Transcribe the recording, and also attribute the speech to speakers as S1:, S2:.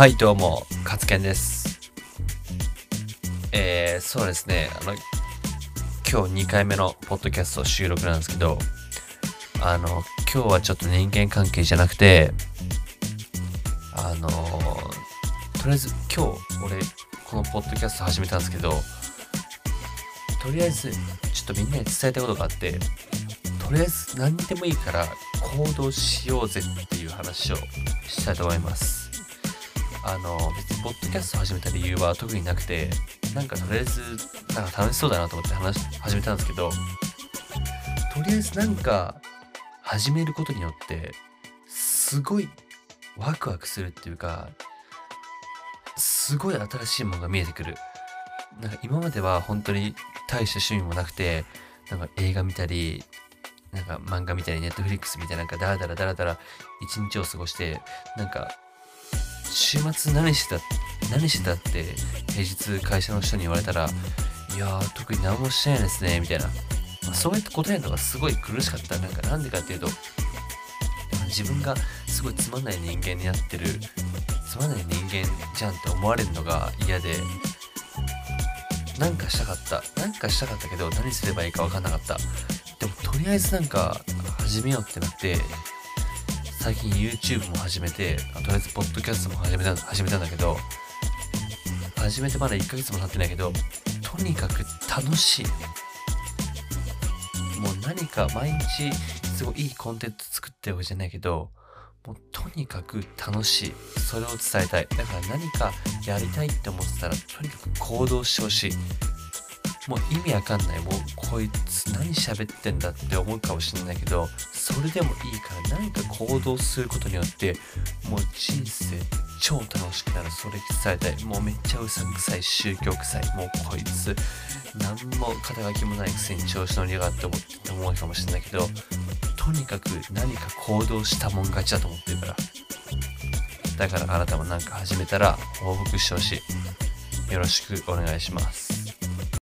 S1: はい、どうも、カツケンです。えー、そうですね、あの、今日2回目のポッドキャスト収録なんですけど、あの、今日はちょっと人間関係じゃなくて、あの、とりあえず今日、俺、このポッドキャスト始めたんですけど、とりあえず、ちょっとみんなに伝えたいことがあって、とりあえず何でもいいから行動しようぜっていう話をしたいと思います。あの、別にポッドキャスト始めた理由は特になくて、なんかとりあえず、なんか楽しそうだなと思って話始めたんですけど、とりあえずなんか始めることによって、すごいワクワクするっていうか、すごい新しいものが見えてくる。なんか今までは本当に大した趣味もなくて、なんか映画見たり、なんか漫画見たり、ネットフリックスみたいな、なんかダラダラダラダラ一日を過ごして、なんか、週末何してた、何してたって平日会社の人に言われたら、いやー、特に何もしてないですね、みたいな。まあそうやって答えるのがすごい苦しかった。なんかなんでかっていうと、自分がすごいつまんない人間になってる、つまんない人間じゃんって思われるのが嫌で、なんかしたかった。なんかしたかったけど、何すればいいか分かんなかった。でも、とりあえずなんか、始めようってなって、最近 YouTube も始めて、とりあえずポッドキャストも始めた、始めたんだけど、始めてまだ1ヶ月も経ってないけど、とにかく楽しい。もう何か毎日すごいいいコンテンツ作ってるわけじゃないけど、もうとにかく楽しい。それを伝えたい。だから何かやりたいって思ってたら、とにかく行動してほしい。もう意味わかんない。もうこいつ何喋ってんだって思うかもしれないけど、それでもいいから何か行動することによって、もう人生超楽しくなる。それ伝えたい。もうめっちゃうさんくさい、宗教臭い。もうこいつ、何も肩書きもないくせに調子乗りやがって思って思うかもしれないけど、とにかく何か行動したもん勝ちだと思ってるから。だからあなたも何か始めたら報告してほしい。よろしくお願いします。